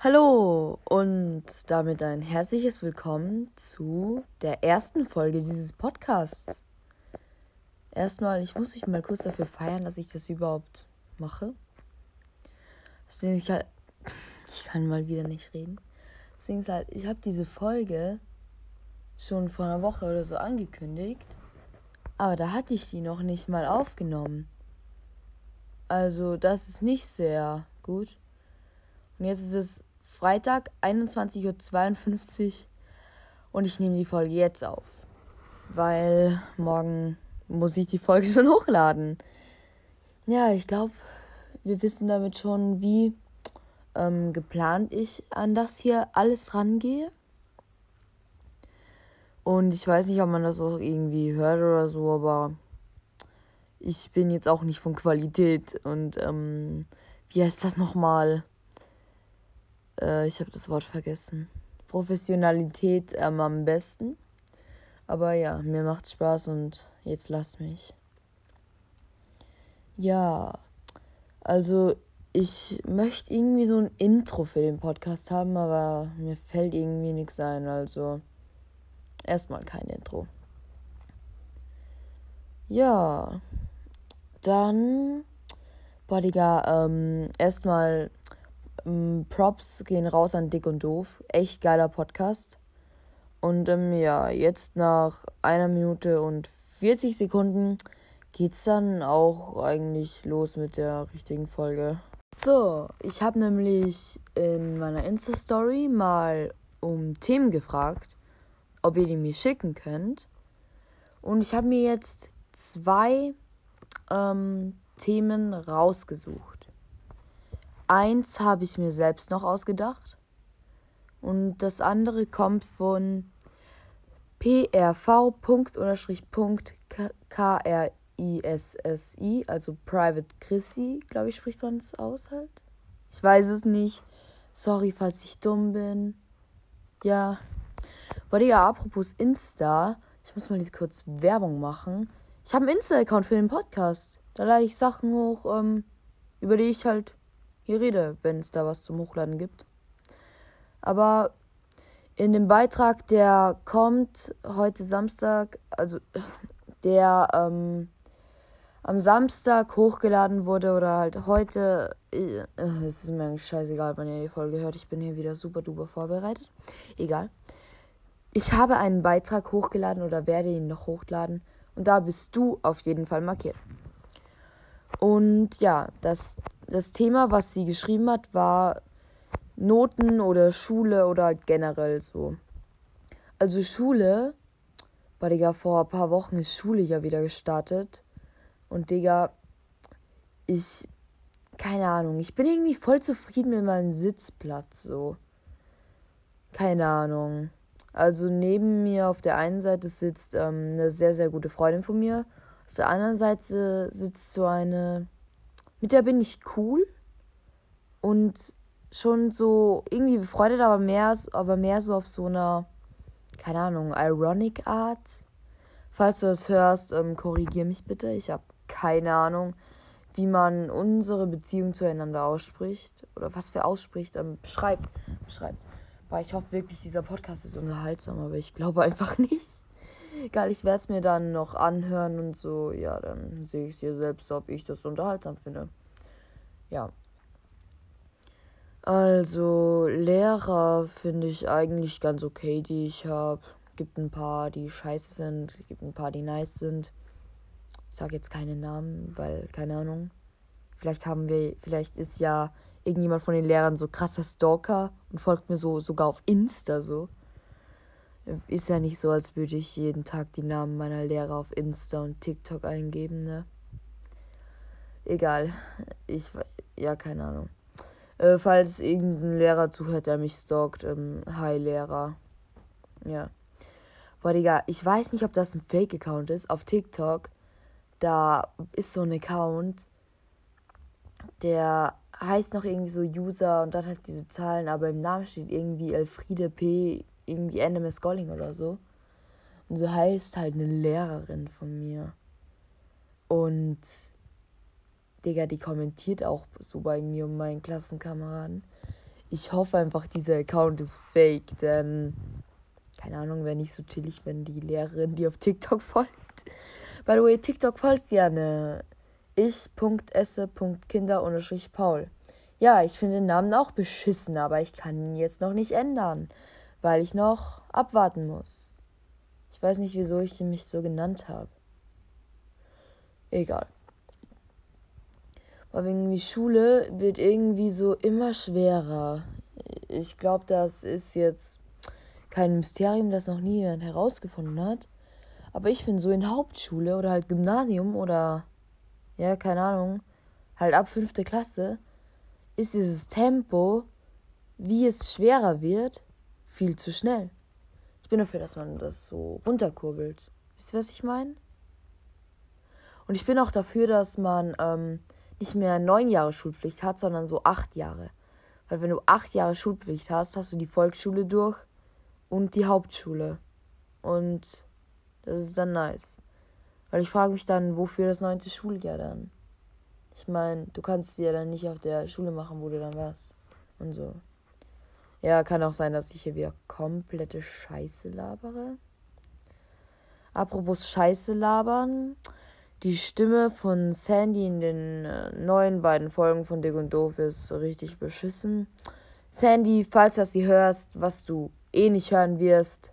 Hallo und damit ein herzliches Willkommen zu der ersten Folge dieses Podcasts. Erstmal, ich muss mich mal kurz dafür feiern, dass ich das überhaupt mache. Ich, halt, ich kann mal wieder nicht reden. Deswegen ist halt, ich habe diese Folge schon vor einer Woche oder so angekündigt, aber da hatte ich die noch nicht mal aufgenommen. Also, das ist nicht sehr gut. Und jetzt ist es Freitag, 21.52 Uhr und ich nehme die Folge jetzt auf. Weil morgen muss ich die Folge schon hochladen. Ja, ich glaube, wir wissen damit schon, wie ähm, geplant ich an das hier alles rangehe. Und ich weiß nicht, ob man das auch irgendwie hört oder so, aber ich bin jetzt auch nicht von Qualität. Und ähm, wie heißt das nochmal? Äh, ich habe das Wort vergessen. Professionalität ähm, am besten. Aber ja, mir macht Spaß und jetzt lasst mich. Ja, also ich möchte irgendwie so ein Intro für den Podcast haben, aber mir fällt irgendwie nichts ein. Also erstmal kein Intro. Ja, dann, Digga, ähm, erstmal ähm, Props gehen raus an Dick und Doof. Echt geiler Podcast. Und ähm, ja, jetzt nach einer Minute und 40 Sekunden geht's dann auch eigentlich los mit der richtigen Folge. So, ich habe nämlich in meiner Insta-Story mal um Themen gefragt, ob ihr die mir schicken könnt. Und ich habe mir jetzt zwei ähm, Themen rausgesucht. Eins habe ich mir selbst noch ausgedacht. Und das andere kommt von prv.krissi, also Private Chrissy, glaube ich, spricht man es aus halt. Ich weiß es nicht. Sorry, falls ich dumm bin. Ja. Aber ja, apropos Insta, ich muss mal kurz Werbung machen. Ich habe einen Insta-Account für den Podcast. Da lade ich Sachen hoch, ähm, über die ich halt hier rede, wenn es da was zum Hochladen gibt. Aber in dem Beitrag, der kommt heute Samstag, also der ähm, am Samstag hochgeladen wurde oder halt heute, äh, es ist mir eigentlich scheißegal, wann ihr die Folge hört, ich bin hier wieder super duper vorbereitet. Egal. Ich habe einen Beitrag hochgeladen oder werde ihn noch hochladen und da bist du auf jeden Fall markiert. Und ja, das das Thema, was sie geschrieben hat, war Noten oder Schule oder halt generell so. Also Schule, weil Digga, vor ein paar Wochen ist Schule ja wieder gestartet. Und Digga, ich, keine Ahnung, ich bin irgendwie voll zufrieden mit meinem Sitzplatz so. Keine Ahnung. Also neben mir auf der einen Seite sitzt ähm, eine sehr, sehr gute Freundin von mir. Auf der anderen Seite sitzt so eine mit der bin ich cool und schon so irgendwie befreundet, aber mehr, aber mehr so auf so einer, keine Ahnung, ironic Art. Falls du das hörst, ähm, korrigier mich bitte. Ich habe keine Ahnung, wie man unsere Beziehung zueinander ausspricht oder was für ausspricht, ähm, beschreibt. beschreibt. Weil ich hoffe wirklich, dieser Podcast ist unterhaltsam, aber ich glaube einfach nicht. Egal, ich werde es mir dann noch anhören und so. Ja, dann sehe ich dir selbst, ob ich das unterhaltsam finde. Ja. Also, Lehrer finde ich eigentlich ganz okay, die ich habe. Gibt ein paar, die scheiße sind, gibt ein paar, die nice sind. Ich sage jetzt keine Namen, weil, keine Ahnung. Vielleicht haben wir, vielleicht ist ja irgendjemand von den Lehrern so krasser Stalker und folgt mir so sogar auf Insta so. Ist ja nicht so, als würde ich jeden Tag die Namen meiner Lehrer auf Insta und TikTok eingeben, ne? Egal. Ich, ja, keine Ahnung. Äh, falls irgendein Lehrer zuhört, der mich stalkt, ähm, hi Lehrer. Ja. Boah, Digga, ich weiß nicht, ob das ein Fake-Account ist. Auf TikTok, da ist so ein Account, der heißt noch irgendwie so User und dann hat diese Zahlen, aber im Namen steht irgendwie Elfriede P irgendwie NMS Golling oder so. Und so heißt halt eine Lehrerin von mir. Und Digga, die kommentiert auch so bei mir und meinen Klassenkameraden. Ich hoffe einfach, dieser Account ist fake, denn keine Ahnung, wäre nicht so chillig, wenn die Lehrerin, die auf TikTok folgt. By the way, TikTok folgt gerne. Ich.esse.kinder-paul. Ja, ich finde den Namen auch beschissen, aber ich kann ihn jetzt noch nicht ändern, weil ich noch abwarten muss. Ich weiß nicht, wieso ich mich so genannt habe. Egal. Aber irgendwie Schule wird irgendwie so immer schwerer. Ich glaube, das ist jetzt kein Mysterium, das noch nie jemand herausgefunden hat. Aber ich finde so in Hauptschule oder halt Gymnasium oder ja, keine Ahnung, halt ab fünfte Klasse, ist dieses Tempo, wie es schwerer wird, viel zu schnell. Ich bin dafür, dass man das so runterkurbelt. Wisst ihr, was ich meine? Und ich bin auch dafür, dass man ähm, nicht mehr neun Jahre Schulpflicht hat, sondern so acht Jahre. Weil wenn du acht Jahre Schulpflicht hast, hast du die Volksschule durch und die Hauptschule. Und das ist dann nice. Weil ich frage mich dann, wofür das neunte Schuljahr dann? Ich meine, du kannst sie ja dann nicht auf der Schule machen, wo du dann warst. Und so. Ja, kann auch sein, dass ich hier wieder komplette Scheiße labere. Apropos Scheiße labern. Die Stimme von Sandy in den äh, neuen beiden Folgen von Dick und Doof ist richtig beschissen. Sandy, falls du das sie hörst, was du eh nicht hören wirst,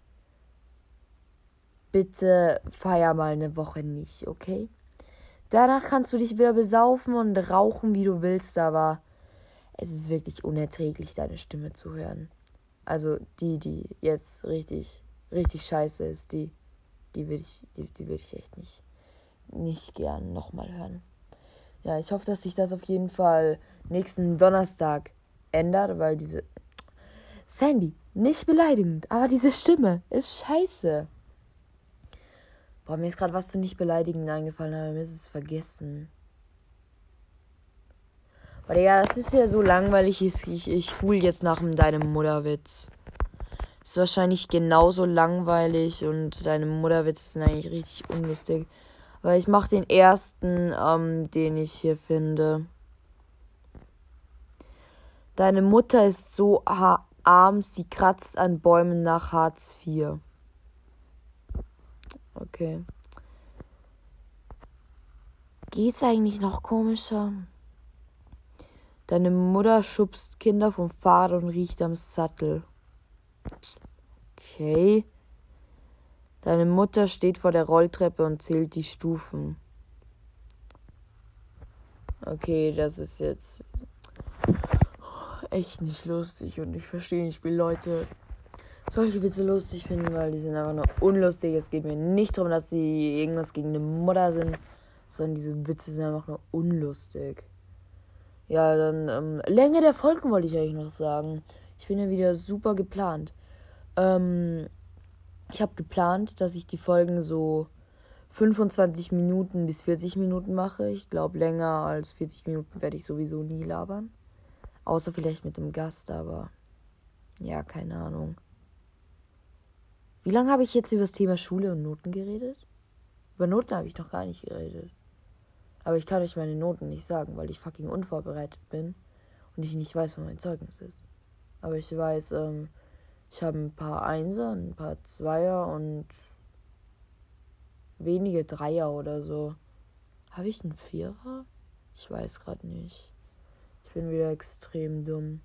bitte feier mal eine Woche nicht, okay? Danach kannst du dich wieder besaufen und rauchen, wie du willst, aber es ist wirklich unerträglich, deine Stimme zu hören. Also die, die jetzt richtig, richtig scheiße ist, die, die würde ich, die, die würde ich echt nicht nicht gern nochmal hören. Ja, ich hoffe, dass sich das auf jeden Fall nächsten Donnerstag ändert, weil diese. Sandy, nicht beleidigend, aber diese Stimme ist scheiße. Boah, mir ist gerade was zu nicht beleidigend eingefallen, aber mir ist es vergessen. Aber ja, das ist ja so langweilig. Ich, ich, ich spule jetzt nach deinem Mutterwitz. Ist wahrscheinlich genauso langweilig und deine Mutterwitze sind eigentlich richtig unlustig. Weil ich mache den ersten, ähm, den ich hier finde. Deine Mutter ist so arm, sie kratzt an Bäumen nach Hartz IV. Okay. Geht's eigentlich noch komischer? Deine Mutter schubst Kinder vom Fahrrad und riecht am Sattel. Okay. Deine Mutter steht vor der Rolltreppe und zählt die Stufen. Okay, das ist jetzt echt nicht lustig und ich verstehe nicht, wie Leute solche Witze lustig finden, weil die sind einfach nur unlustig. Es geht mir nicht darum, dass sie irgendwas gegen eine Mutter sind, sondern diese Witze sind einfach nur unlustig. Ja, dann ähm, Länge der Folgen wollte ich euch noch sagen. Ich bin ja wieder super geplant. Ähm, ich habe geplant, dass ich die Folgen so 25 Minuten bis 40 Minuten mache. Ich glaube, länger als 40 Minuten werde ich sowieso nie labern. Außer vielleicht mit dem Gast, aber ja, keine Ahnung. Wie lange habe ich jetzt über das Thema Schule und Noten geredet? Über Noten habe ich noch gar nicht geredet. Aber ich kann euch meine Noten nicht sagen, weil ich fucking unvorbereitet bin und ich nicht weiß, wo mein Zeugnis ist. Aber ich weiß, ähm, ich habe ein paar Einser, ein paar Zweier und wenige Dreier oder so. Habe ich einen Vierer? Ich weiß gerade nicht. Ich bin wieder extrem dumm.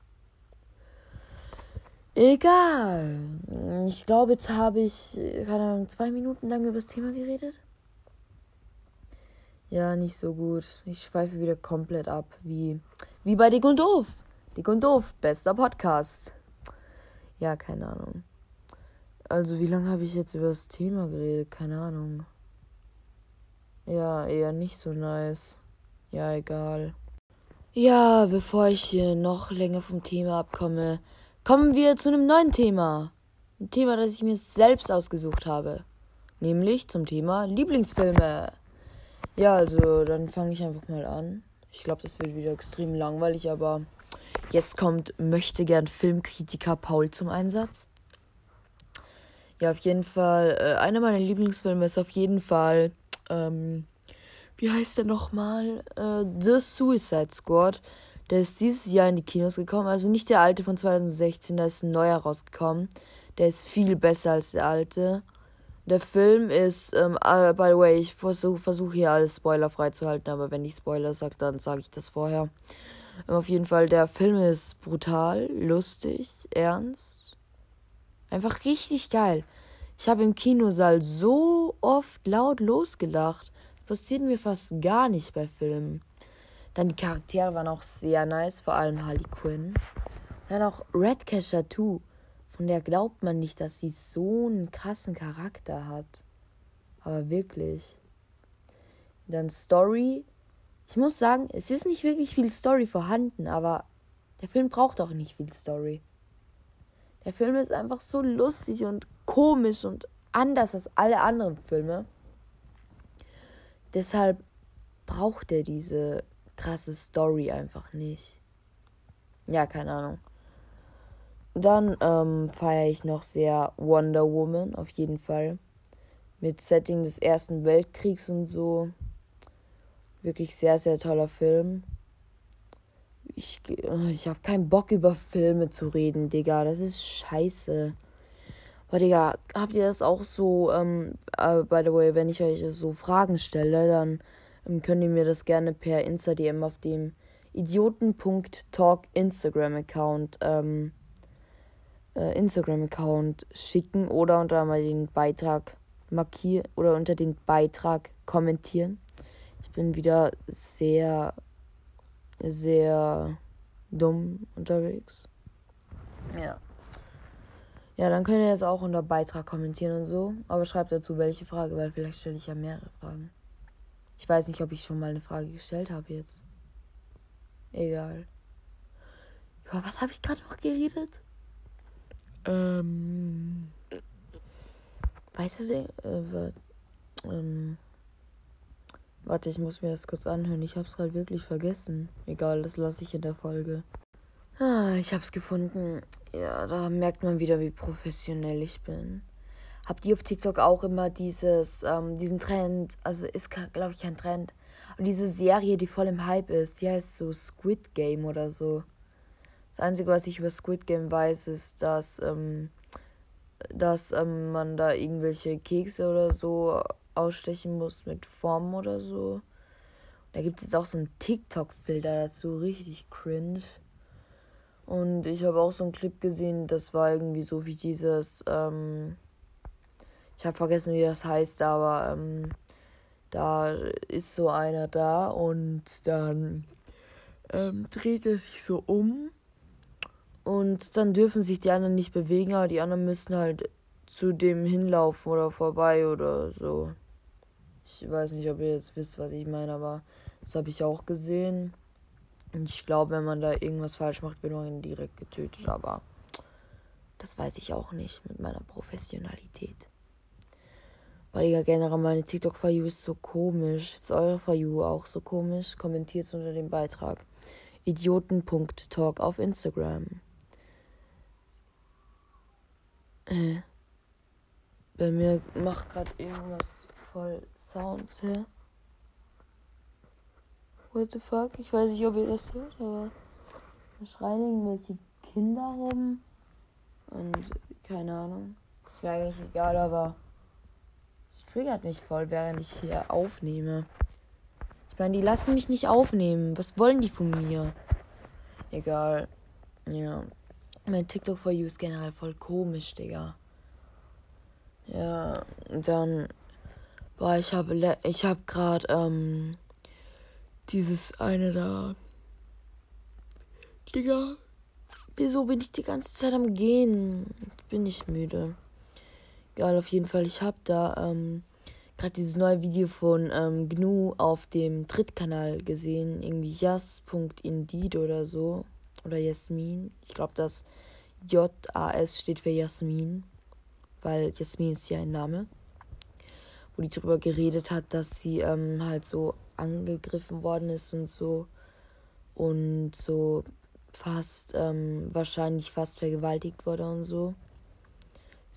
Egal. Ich glaube, jetzt habe ich, keine Ahnung, zwei Minuten lang über das Thema geredet. Ja, nicht so gut. Ich schweife wieder komplett ab. Wie, wie bei Dick und Doof. Dick und Doof, bester Podcast. Ja, keine Ahnung. Also, wie lange habe ich jetzt über das Thema geredet? Keine Ahnung. Ja, eher nicht so nice. Ja, egal. Ja, bevor ich hier noch länger vom Thema abkomme, kommen wir zu einem neuen Thema. Ein Thema, das ich mir selbst ausgesucht habe. Nämlich zum Thema Lieblingsfilme. Ja, also, dann fange ich einfach mal an. Ich glaube, das wird wieder extrem langweilig, aber Jetzt kommt möchte gern Filmkritiker Paul zum Einsatz. Ja, auf jeden Fall. Äh, einer meiner Lieblingsfilme ist auf jeden Fall. Ähm, wie heißt der nochmal? Äh, The Suicide Squad. Der ist dieses Jahr in die Kinos gekommen. Also nicht der alte von 2016, da ist ein neuer rausgekommen. Der ist viel besser als der alte. Der Film ist, ähm, uh, by the way, ich versuche versuch hier alles spoilerfrei zu halten, aber wenn ich Spoiler sage, dann sage ich das vorher. Ähm, auf jeden Fall, der Film ist brutal, lustig, ernst. Einfach richtig geil. Ich habe im Kinosaal so oft laut losgelacht. Das passiert mir fast gar nicht bei Filmen. Dann die Charaktere waren auch sehr nice, vor allem Harley Quinn. Und dann auch Redcatcher 2. Von der glaubt man nicht, dass sie so einen krassen Charakter hat. Aber wirklich. Dann Story. Ich muss sagen, es ist nicht wirklich viel Story vorhanden, aber der Film braucht auch nicht viel Story. Der Film ist einfach so lustig und komisch und anders als alle anderen Filme. Deshalb braucht er diese krasse Story einfach nicht. Ja, keine Ahnung. Dann ähm, feiere ich noch sehr Wonder Woman, auf jeden Fall. Mit Setting des Ersten Weltkriegs und so. Wirklich sehr, sehr toller Film. Ich, ich habe keinen Bock über Filme zu reden, Digga. Das ist scheiße. Aber Digga, habt ihr das auch so, ähm, uh, by the way, wenn ich euch so Fragen stelle, dann ähm, könnt ihr mir das gerne per Insta-DM auf dem idioten.talk Instagram-Account ähm, äh, Instagram-Account schicken oder unter mal den Beitrag markieren oder unter den Beitrag kommentieren. Ich bin wieder sehr, sehr dumm unterwegs. Ja. Ja, dann könnt ihr jetzt auch unter Beitrag kommentieren und so. Aber schreibt dazu welche Frage, weil vielleicht stelle ich ja mehrere Fragen. Ich weiß nicht, ob ich schon mal eine Frage gestellt habe jetzt. Egal. Über was habe ich gerade noch geredet? Ähm. Weißt du, äh, ähm, warte, ich muss mir das kurz anhören. Ich hab's gerade wirklich vergessen. Egal, das lasse ich in der Folge. Ah, ich hab's gefunden. Ja, da merkt man wieder, wie professionell ich bin. Habt ihr auf TikTok auch immer dieses, ähm, diesen Trend? Also ist, glaube ich, kein Trend. Aber diese Serie, die voll im Hype ist, die heißt so Squid Game oder so. Das Einzige, was ich über Squid Game weiß, ist, dass, ähm, dass ähm, man da irgendwelche Kekse oder so ausstechen muss mit Formen oder so. Da gibt es jetzt auch so einen TikTok-Filter dazu, richtig cringe. Und ich habe auch so einen Clip gesehen, das war irgendwie so wie dieses, ähm, ich habe vergessen, wie das heißt, aber ähm, da ist so einer da und dann ähm, dreht er sich so um und dann dürfen sich die anderen nicht bewegen, aber die anderen müssen halt zu dem hinlaufen oder vorbei oder so. Ich weiß nicht, ob ihr jetzt wisst, was ich meine, aber das habe ich auch gesehen. Und ich glaube, wenn man da irgendwas falsch macht, wird man direkt getötet, aber das weiß ich auch nicht mit meiner Professionalität. Weil ja generell meine TikTok for You ist so komisch. Ist eure for You auch so komisch? Kommentiert unter dem Beitrag. Idioten.talk auf Instagram. Äh. Bei mir macht gerade irgendwas voll Sounds her. What the fuck? Ich weiß nicht, ob ihr das hört, aber da schreien irgendwelche Kinder rum. Und keine Ahnung. Ist mir eigentlich egal, aber es triggert mich voll, während ich hier aufnehme. Ich meine, die lassen mich nicht aufnehmen. Was wollen die von mir? Egal. Ja. Mein TikTok for You ist generell voll komisch, Digga. Ja, dann. Boah, ich habe ich habe gerade ähm, dieses eine da. Digga. Wieso bin ich die ganze Zeit am Gehen? Ich bin nicht müde. Egal, auf jeden Fall. Ich habe da ähm, gerade dieses neue Video von ähm, GNU auf dem Drittkanal gesehen. Irgendwie jas.indeed oder so oder Jasmin. Ich glaube, das J-A-S steht für Jasmin, weil Jasmin ist ja ein Name. Wo die darüber geredet hat, dass sie ähm, halt so angegriffen worden ist und so. Und so fast, ähm, wahrscheinlich fast vergewaltigt wurde und so.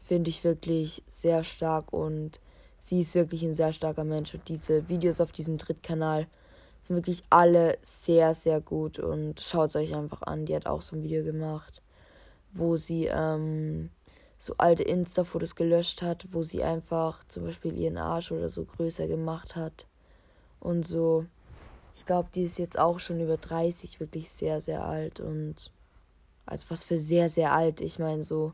Finde ich wirklich sehr stark und sie ist wirklich ein sehr starker Mensch. Und diese Videos auf diesem Drittkanal Sind wirklich alle sehr, sehr gut und schaut es euch einfach an. Die hat auch so ein Video gemacht, wo sie ähm, so alte Insta-Fotos gelöscht hat, wo sie einfach zum Beispiel ihren Arsch oder so größer gemacht hat. Und so. Ich glaube, die ist jetzt auch schon über 30, wirklich sehr, sehr alt. Und also was für sehr, sehr alt. Ich meine, so.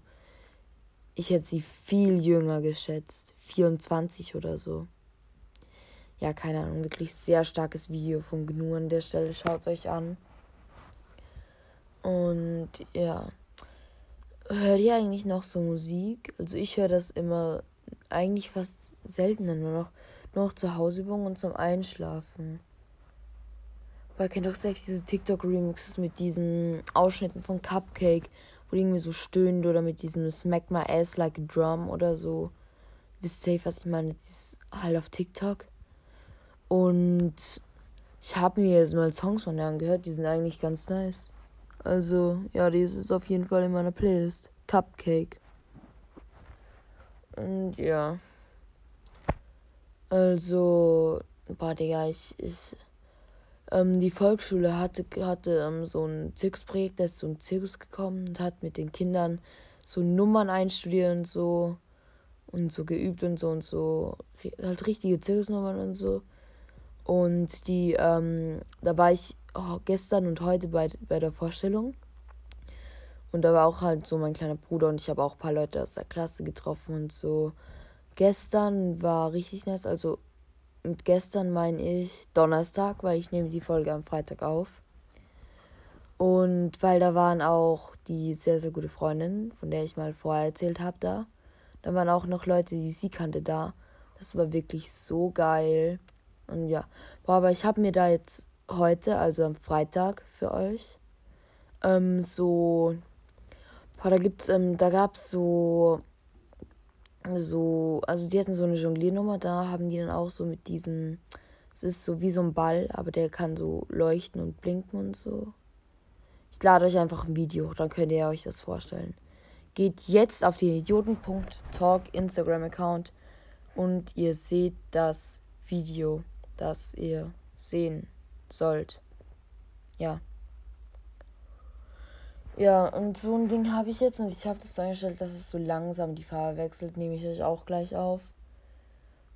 Ich hätte sie viel jünger geschätzt. 24 oder so. Ja, keine Ahnung. Wirklich sehr starkes Video von Gnu an der Stelle. Schaut es euch an. Und ja. Hört ihr eigentlich noch so Musik? Also ich höre das immer eigentlich fast seltener nur noch, nur noch zur Hausübung und zum Einschlafen. Weil kennt doch selbst diese TikTok-Remixes mit diesen Ausschnitten von Cupcake, wo die irgendwie so stöhnt oder mit diesem Smack My Ass Like a Drum oder so. Wisst safe, was ich meine? Das ist halt auf TikTok. Und ich habe mir jetzt mal Songs von der angehört, die sind eigentlich ganz nice. Also, ja, die ist auf jeden Fall in meiner Playlist. Cupcake. Und ja. Also, boah, Digga, ich, ich, ähm, die Volksschule hatte, hatte ähm, so ein Zirkusprojekt, da ist so ein Zirkus gekommen und hat mit den Kindern so Nummern einstudiert und so und so geübt und so und so, halt richtige Zirkusnummern und so. Und die, ähm, da war ich oh, gestern und heute bei, bei der Vorstellung. Und da war auch halt so mein kleiner Bruder und ich habe auch ein paar Leute aus der Klasse getroffen und so. Gestern war richtig nice. Also mit gestern meine ich Donnerstag, weil ich nehme die Folge am Freitag auf. Und weil da waren auch die sehr, sehr gute Freundin, von der ich mal vorher erzählt habe, da. Da waren auch noch Leute, die sie kannte da. Das war wirklich so geil. Und ja, boah, aber ich habe mir da jetzt heute, also am Freitag für euch, ähm, so, boah, da gibt's, ähm, da gab's so, so, also die hatten so eine Jongliernummer, da haben die dann auch so mit diesen, es ist so wie so ein Ball, aber der kann so leuchten und blinken und so. Ich lade euch einfach ein Video, dann könnt ihr euch das vorstellen. Geht jetzt auf den Idioten.talk Instagram-Account und ihr seht das Video, das ihr sehen sollt. Ja. Ja, und so ein Ding habe ich jetzt und ich habe das so eingestellt, dass es so langsam die Farbe wechselt. Nehme ich euch auch gleich auf.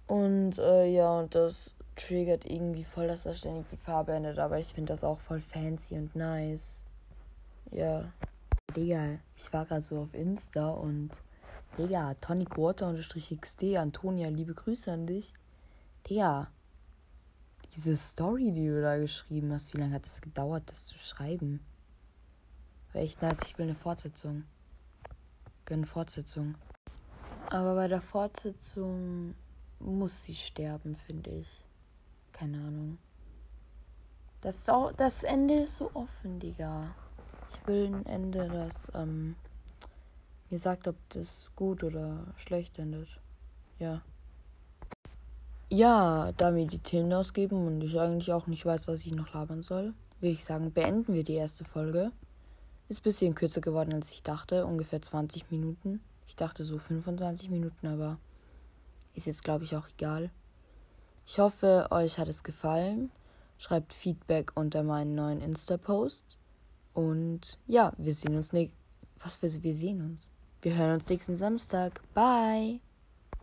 Und äh, ja, und das triggert irgendwie voll, dass er ständig die Farbe ändert. Aber ich finde das auch voll fancy und nice. Ja. Digga, ich war gerade so auf Insta und Digga, Tonic Water XD, Antonia, liebe Grüße an dich. Digga, diese Story, die du da geschrieben hast, wie lange hat es gedauert, das zu schreiben? War echt nice, ich will eine Fortsetzung. Gönn Fortsetzung. Aber bei der Fortsetzung muss sie sterben, finde ich. Keine Ahnung. Das, das Ende ist so offen, Digga. Ich will ein Ende, das ähm, mir sagt, ob das gut oder schlecht endet. Ja ja, da mir die Themen ausgeben und ich eigentlich auch nicht weiß, was ich noch labern soll, würde ich sagen, beenden wir die erste Folge. Ist ein bisschen kürzer geworden, als ich dachte, ungefähr 20 Minuten. Ich dachte so 25 Minuten, aber ist jetzt, glaube ich, auch egal. Ich hoffe, euch hat es gefallen. Schreibt Feedback unter meinen neuen Insta-Post. Und ja, wir sehen uns nicht. Was für wir sehen uns. Wir hören uns nächsten Samstag. Bye.